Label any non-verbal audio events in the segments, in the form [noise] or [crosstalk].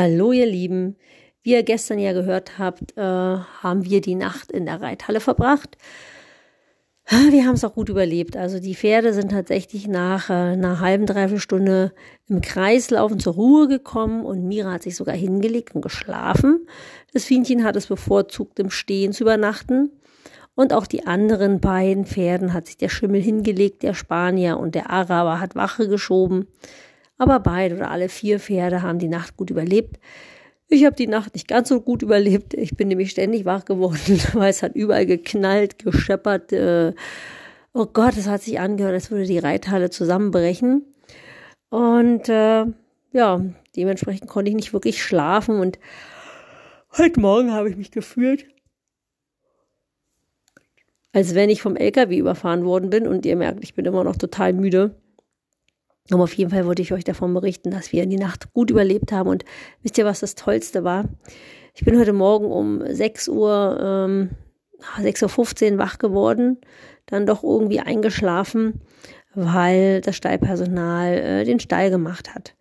Hallo ihr Lieben, wie ihr gestern ja gehört habt, äh, haben wir die Nacht in der Reithalle verbracht. Wir haben es auch gut überlebt. Also die Pferde sind tatsächlich nach äh, einer halben, dreiviertel Stunde im Kreislaufen zur Ruhe gekommen und Mira hat sich sogar hingelegt und geschlafen. Das Fienchen hat es bevorzugt, im Stehen zu übernachten. Und auch die anderen beiden Pferden hat sich der Schimmel hingelegt, der Spanier und der Araber hat Wache geschoben. Aber beide oder alle vier Pferde haben die Nacht gut überlebt. Ich habe die Nacht nicht ganz so gut überlebt. Ich bin nämlich ständig wach geworden, [laughs] weil es hat überall geknallt, gescheppert. Äh, oh Gott, es hat sich angehört, als würde die Reithalle zusammenbrechen. Und äh, ja, dementsprechend konnte ich nicht wirklich schlafen. Und heute Morgen habe ich mich gefühlt, als wenn ich vom LKW überfahren worden bin. Und ihr merkt, ich bin immer noch total müde. Aber auf jeden Fall wollte ich euch davon berichten, dass wir in die Nacht gut überlebt haben. Und wisst ihr, was das Tollste war? Ich bin heute Morgen um 6 Uhr, ähm, 6.15 Uhr wach geworden, dann doch irgendwie eingeschlafen, weil das Stallpersonal äh, den Stall gemacht hat.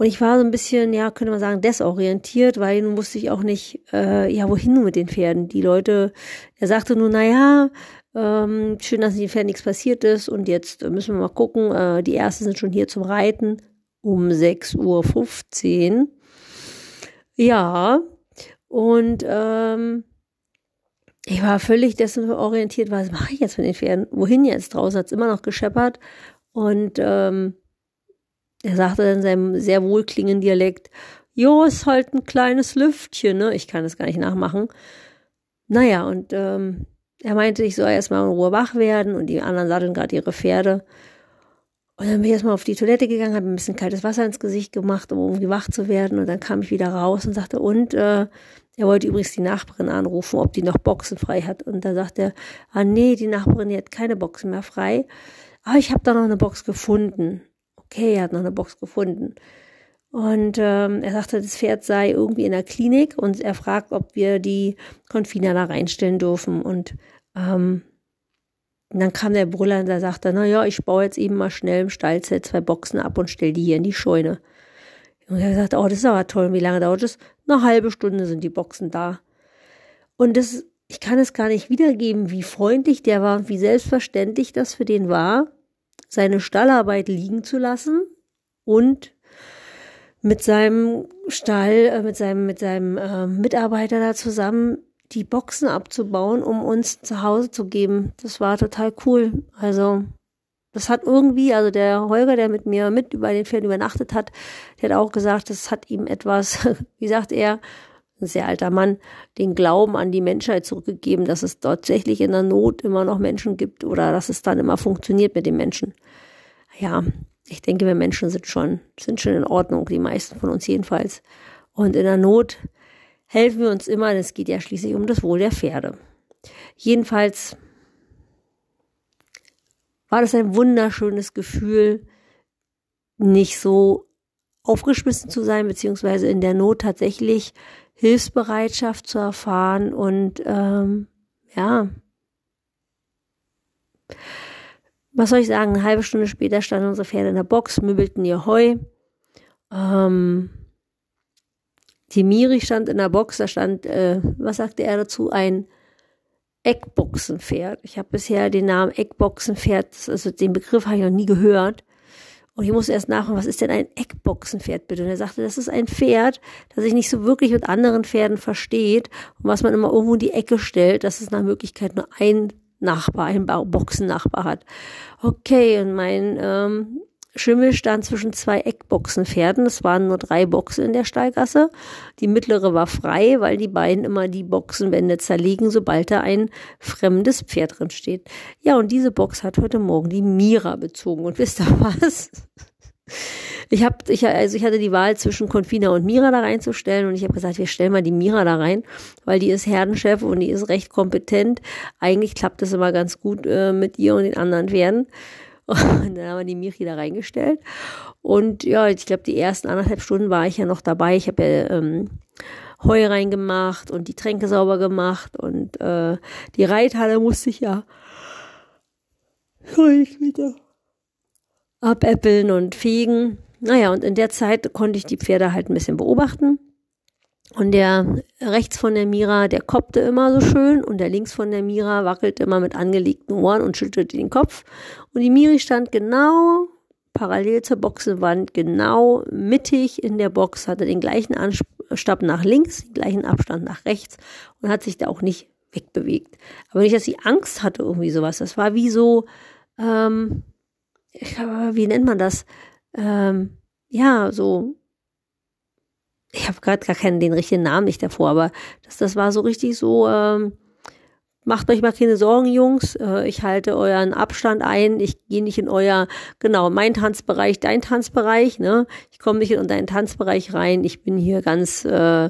Und ich war so ein bisschen, ja, könnte man sagen, desorientiert, weil nun wusste ich auch nicht, äh, ja, wohin nun mit den Pferden. Die Leute, er sagte nur, na ja, ähm, schön, dass insofern nichts passiert ist. Und jetzt müssen wir mal gucken. Äh, die ersten sind schon hier zum Reiten um 6.15 Uhr. Ja, und ähm, ich war völlig desorientiert, was mache ich jetzt mit den Pferden? Wohin jetzt? Draußen hat es immer noch gescheppert. Und ähm, er sagte dann in seinem sehr wohlklingenden Dialekt, jo, ist halt ein kleines Lüftchen, ne? Ich kann das gar nicht nachmachen. Naja, und ähm, er meinte, ich soll erstmal in Ruhe wach werden und die anderen satteln gerade ihre Pferde. Und dann bin ich erstmal auf die Toilette gegangen, habe ein bisschen kaltes Wasser ins Gesicht gemacht, um irgendwie wach zu werden. Und dann kam ich wieder raus und sagte, und äh, er wollte übrigens die Nachbarin anrufen, ob die noch Boxen frei hat. Und da sagt er, ah nee, die Nachbarin die hat keine Boxen mehr frei. Aber ich habe da noch eine Box gefunden. Okay, er hat noch eine Box gefunden. Und ähm, er sagte, das Pferd sei irgendwie in der Klinik und er fragt, ob wir die Konfiner da reinstellen dürfen. Und ähm, dann kam der Brüller und da sagte, na ja, ich baue jetzt eben mal schnell im Stallzelt zwei Boxen ab und stell die hier in die Scheune. Und er sagte, oh, das ist aber toll. Wie lange dauert das? Eine halbe Stunde sind die Boxen da. Und das, ich kann es gar nicht wiedergeben, wie freundlich der war und wie selbstverständlich das für den war, seine Stallarbeit liegen zu lassen und mit seinem Stall, äh, mit seinem, mit seinem äh, Mitarbeiter da zusammen die Boxen abzubauen, um uns zu Hause zu geben. Das war total cool. Also, das hat irgendwie, also der Holger, der mit mir mit über den Pferden übernachtet hat, der hat auch gesagt, das hat ihm etwas, [laughs] wie sagt er, ein sehr alter Mann, den Glauben an die Menschheit zurückgegeben, dass es tatsächlich in der Not immer noch Menschen gibt oder dass es dann immer funktioniert mit den Menschen. Ja, ich denke, wir Menschen sind schon, sind schon in Ordnung, die meisten von uns jedenfalls. Und in der Not helfen wir uns immer, es geht ja schließlich um das Wohl der Pferde. Jedenfalls war das ein wunderschönes Gefühl, nicht so aufgeschmissen zu sein, beziehungsweise in der Not tatsächlich Hilfsbereitschaft zu erfahren und ähm, ja, was soll ich sagen, eine halbe Stunde später standen unsere Pferde in der Box, mübelten ihr Heu. Ähm, die Miri stand in der Box, da stand, äh, was sagte er dazu, ein Eckboxenpferd. Ich habe bisher den Namen Eckboxenpferd, also den Begriff habe ich noch nie gehört. Und ich musste erst nachfragen, was ist denn ein Eckboxenpferd bitte? Und er sagte, das ist ein Pferd, das sich nicht so wirklich mit anderen Pferden versteht und was man immer irgendwo in die Ecke stellt, dass es nach Möglichkeit nur ein Nachbar, ein Boxennachbar hat. Okay, und mein ähm, Schimmel stand zwischen zwei Eckboxenpferden. Es waren nur drei Boxen in der Stallgasse. Die mittlere war frei, weil die beiden immer die Boxenwände zerlegen, sobald da ein fremdes Pferd drin steht. Ja, und diese Box hat heute Morgen die Mira bezogen. Und wisst ihr was? Ich habe, ich, also ich hatte die Wahl zwischen Confina und Mira da reinzustellen und ich habe gesagt, wir stellen mal die Mira da rein, weil die ist Herdenchef und die ist recht kompetent. Eigentlich klappt das immer ganz gut äh, mit ihr und den anderen Pferden. Und dann haben wir die Miri da reingestellt. Und ja, ich glaube, die ersten anderthalb Stunden war ich ja noch dabei. Ich habe ja ähm, Heu reingemacht und die Tränke sauber gemacht und äh, die Reithalle musste ich ja ich wieder abäppeln und fegen. naja, und in der Zeit konnte ich die Pferde halt ein bisschen beobachten. Und der rechts von der Mira, der koppte immer so schön und der links von der Mira wackelte immer mit angelegten Ohren und schüttelte den Kopf. Und die Miri stand genau parallel zur Boxenwand, genau mittig in der Box, hatte den gleichen Anstab nach links, den gleichen Abstand nach rechts und hat sich da auch nicht wegbewegt. Aber nicht, dass sie Angst hatte, irgendwie sowas. Das war wie so, ähm, ich, wie nennt man das? Ähm, ja, so ich habe gerade gar keinen den richtigen Namen nicht davor, aber das, das war so richtig so, ähm, Macht euch mal keine Sorgen, Jungs. Äh, ich halte euren Abstand ein. Ich gehe nicht in euer, genau, mein Tanzbereich, dein Tanzbereich. Ne? Ich komme nicht in deinen Tanzbereich rein. Ich bin hier ganz, äh,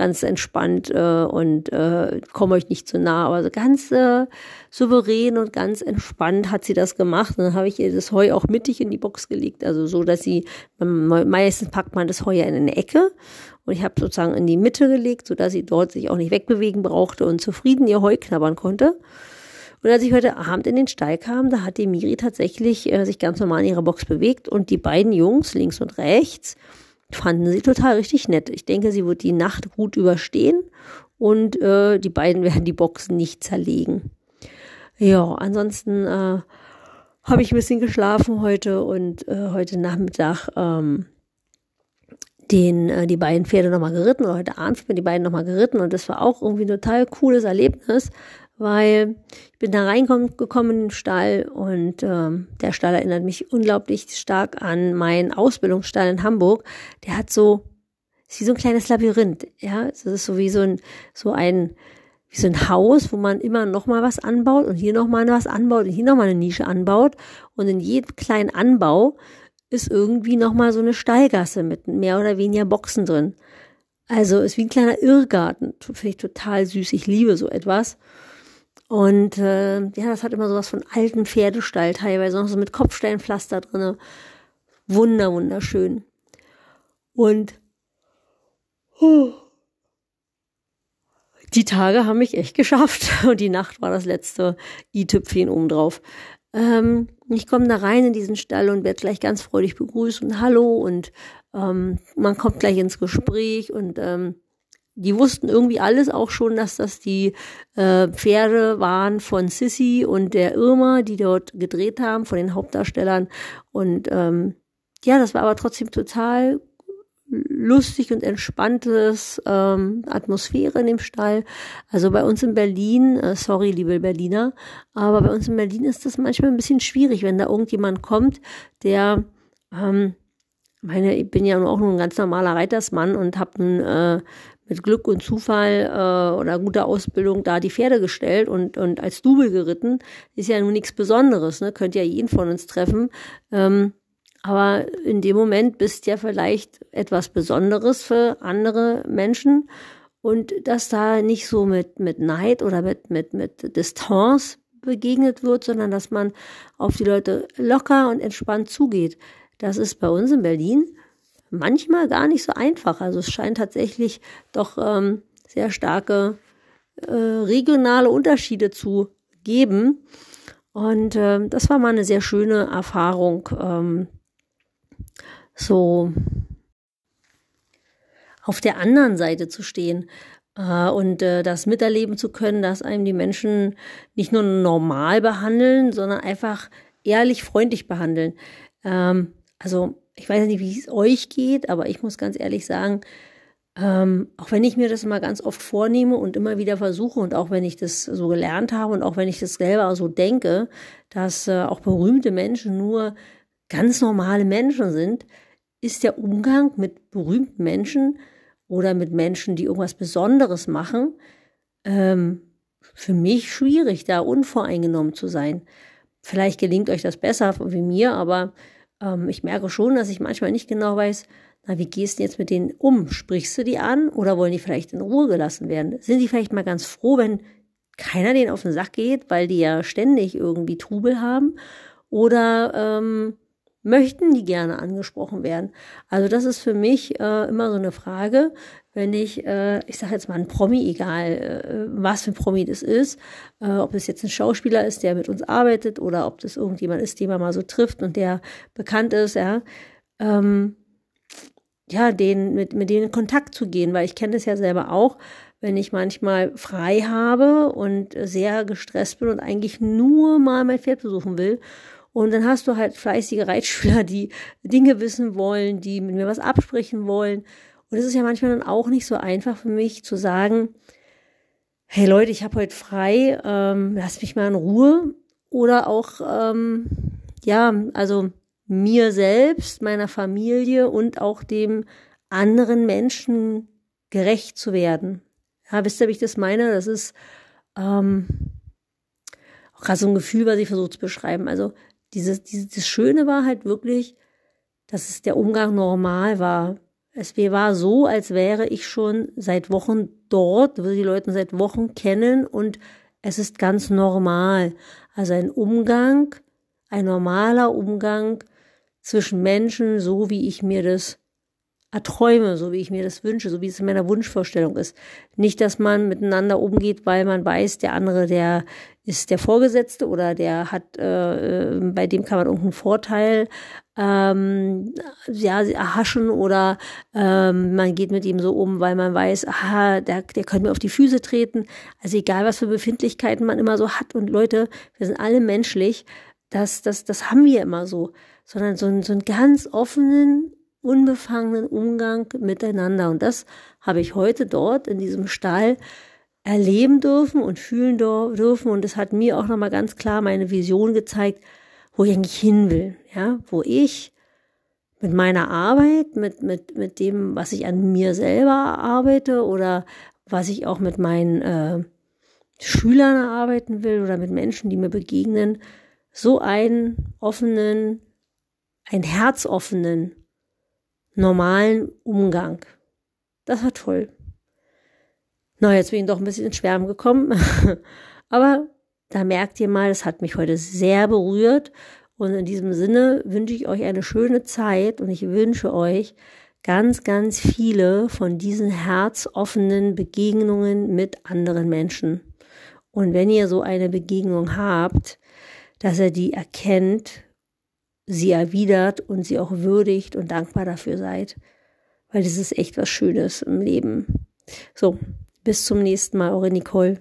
ganz entspannt äh, und äh, komme euch nicht zu nah. Aber so ganz äh, souverän und ganz entspannt hat sie das gemacht. Und dann habe ich ihr das Heu auch mittig in die Box gelegt. Also so, dass sie, meistens packt man das Heu ja in eine Ecke und ich habe sozusagen in die Mitte gelegt, sodass sie dort sich auch nicht wegbewegen brauchte und zufrieden ihr Heu knabbern konnte. Und als ich heute Abend in den Stall kam, da hat die Miri tatsächlich äh, sich ganz normal in ihrer Box bewegt und die beiden Jungs links und rechts fanden sie total richtig nett. Ich denke, sie wird die Nacht gut überstehen und äh, die beiden [laughs] werden die Box nicht zerlegen. Ja, ansonsten äh, habe ich ein bisschen geschlafen heute und äh, heute Nachmittag ähm, den, äh, die beiden Pferde nochmal geritten heute Abend bin die beiden nochmal geritten und das war auch irgendwie ein total cooles Erlebnis, weil ich bin da reingekommen in den Stall und ähm, der Stall erinnert mich unglaublich stark an meinen Ausbildungsstall in Hamburg. Der hat so, ist wie so ein kleines Labyrinth, ja, das ist so wie so ein, so ein, wie so ein Haus, wo man immer noch mal was anbaut und hier noch mal was anbaut und hier noch mal eine Nische anbaut und in jedem kleinen Anbau ist irgendwie nochmal so eine Stallgasse mit mehr oder weniger Boxen drin. Also ist wie ein kleiner Irrgarten. Finde ich total süß. Ich liebe so etwas. Und äh, ja, das hat immer sowas von alten Pferdestall teilweise, noch so mit Kopfsteinpflaster drinne. Wunder, wunderschön. Und oh, die Tage haben mich echt geschafft. [laughs] Und die Nacht war das letzte i-Tüpfchen obendrauf. Ähm, ich komme da rein in diesen Stall und werde gleich ganz freudig begrüßt und Hallo und ähm, man kommt gleich ins Gespräch und ähm, die wussten irgendwie alles auch schon, dass das die äh, Pferde waren von Sissy und der Irma, die dort gedreht haben, von den Hauptdarstellern. Und ähm, ja, das war aber trotzdem total lustig und entspanntes ähm, Atmosphäre in dem Stall. Also bei uns in Berlin, äh, sorry, liebe Berliner, aber bei uns in Berlin ist das manchmal ein bisschen schwierig, wenn da irgendjemand kommt, der, ähm, meine, ich bin ja auch nur ein ganz normaler Reitersmann und habe äh, mit Glück und Zufall äh, oder guter Ausbildung da die Pferde gestellt und, und als Double geritten. Ist ja nun nichts Besonderes, ne? Könnt ja jeden von uns treffen. Ähm, aber in dem Moment bist ja vielleicht etwas Besonderes für andere Menschen und dass da nicht so mit, mit Neid oder mit, mit, mit Distanz begegnet wird, sondern dass man auf die Leute locker und entspannt zugeht. Das ist bei uns in Berlin manchmal gar nicht so einfach. Also es scheint tatsächlich doch ähm, sehr starke äh, regionale Unterschiede zu geben. Und äh, das war mal eine sehr schöne Erfahrung. Ähm, so auf der anderen Seite zu stehen äh, und äh, das miterleben zu können, dass einem die Menschen nicht nur normal behandeln, sondern einfach ehrlich, freundlich behandeln. Ähm, also ich weiß nicht, wie es euch geht, aber ich muss ganz ehrlich sagen, ähm, auch wenn ich mir das immer ganz oft vornehme und immer wieder versuche und auch wenn ich das so gelernt habe und auch wenn ich das selber so denke, dass äh, auch berühmte Menschen nur ganz normale Menschen sind, ist der Umgang mit berühmten Menschen oder mit Menschen, die irgendwas Besonderes machen, ähm, für mich schwierig, da unvoreingenommen zu sein. Vielleicht gelingt euch das besser wie mir, aber ähm, ich merke schon, dass ich manchmal nicht genau weiß, na, wie gehst du jetzt mit denen um? Sprichst du die an oder wollen die vielleicht in Ruhe gelassen werden? Sind die vielleicht mal ganz froh, wenn keiner denen auf den Sack geht, weil die ja ständig irgendwie Trubel haben? Oder ähm, möchten die gerne angesprochen werden? Also das ist für mich äh, immer so eine Frage, wenn ich, äh, ich sage jetzt mal ein Promi, egal äh, was für ein Promi das ist, äh, ob es jetzt ein Schauspieler ist, der mit uns arbeitet oder ob das irgendjemand ist, den man mal so trifft und der bekannt ist, ja. ähm, ja, den, mit, mit denen in Kontakt zu gehen, weil ich kenne das ja selber auch, wenn ich manchmal frei habe und sehr gestresst bin und eigentlich nur mal mein Pferd besuchen will. Und dann hast du halt fleißige Reitschüler, die Dinge wissen wollen, die mit mir was absprechen wollen. Und es ist ja manchmal dann auch nicht so einfach für mich zu sagen, hey Leute, ich habe heute frei, ähm, lasst mich mal in Ruhe. Oder auch, ähm, ja, also mir selbst, meiner Familie und auch dem anderen Menschen gerecht zu werden. Ja, wisst ihr, wie ich das meine? Das ist ähm, auch gerade so ein Gefühl, was ich versuche zu beschreiben. Also dieses, dieses, das Schöne war halt wirklich, dass es der Umgang normal war. Es war so, als wäre ich schon seit Wochen dort, würde die Leute seit Wochen kennen und es ist ganz normal. Also ein Umgang, ein normaler Umgang zwischen Menschen, so wie ich mir das erträume, so wie ich mir das wünsche, so wie es in meiner Wunschvorstellung ist. Nicht, dass man miteinander umgeht, weil man weiß, der andere, der ist der Vorgesetzte oder der hat, äh, äh bei dem kann man irgendeinen Vorteil ähm, ja, erhaschen oder ähm, man geht mit ihm so um, weil man weiß, aha, der, der könnte mir auf die Füße treten. Also egal, was für Befindlichkeiten man immer so hat und Leute, wir sind alle menschlich, das, das, das haben wir immer so, sondern so, so einen ganz offenen, unbefangenen Umgang miteinander. Und das habe ich heute dort in diesem Stall erleben dürfen und fühlen dürfen. Und es hat mir auch nochmal ganz klar meine Vision gezeigt, wo ich eigentlich hin will, ja, wo ich mit meiner Arbeit, mit, mit, mit dem, was ich an mir selber arbeite oder was ich auch mit meinen äh, Schülern arbeiten will oder mit Menschen, die mir begegnen, so einen offenen, einen herzoffenen normalen Umgang. Das war toll. Na, jetzt bin ich doch ein bisschen ins Schwärmen gekommen. [laughs] Aber da merkt ihr mal, das hat mich heute sehr berührt. Und in diesem Sinne wünsche ich euch eine schöne Zeit und ich wünsche euch ganz, ganz viele von diesen herzoffenen Begegnungen mit anderen Menschen. Und wenn ihr so eine Begegnung habt, dass er die erkennt sie erwidert und sie auch würdigt und dankbar dafür seid. Weil das ist echt was Schönes im Leben. So, bis zum nächsten Mal, eure Nicole.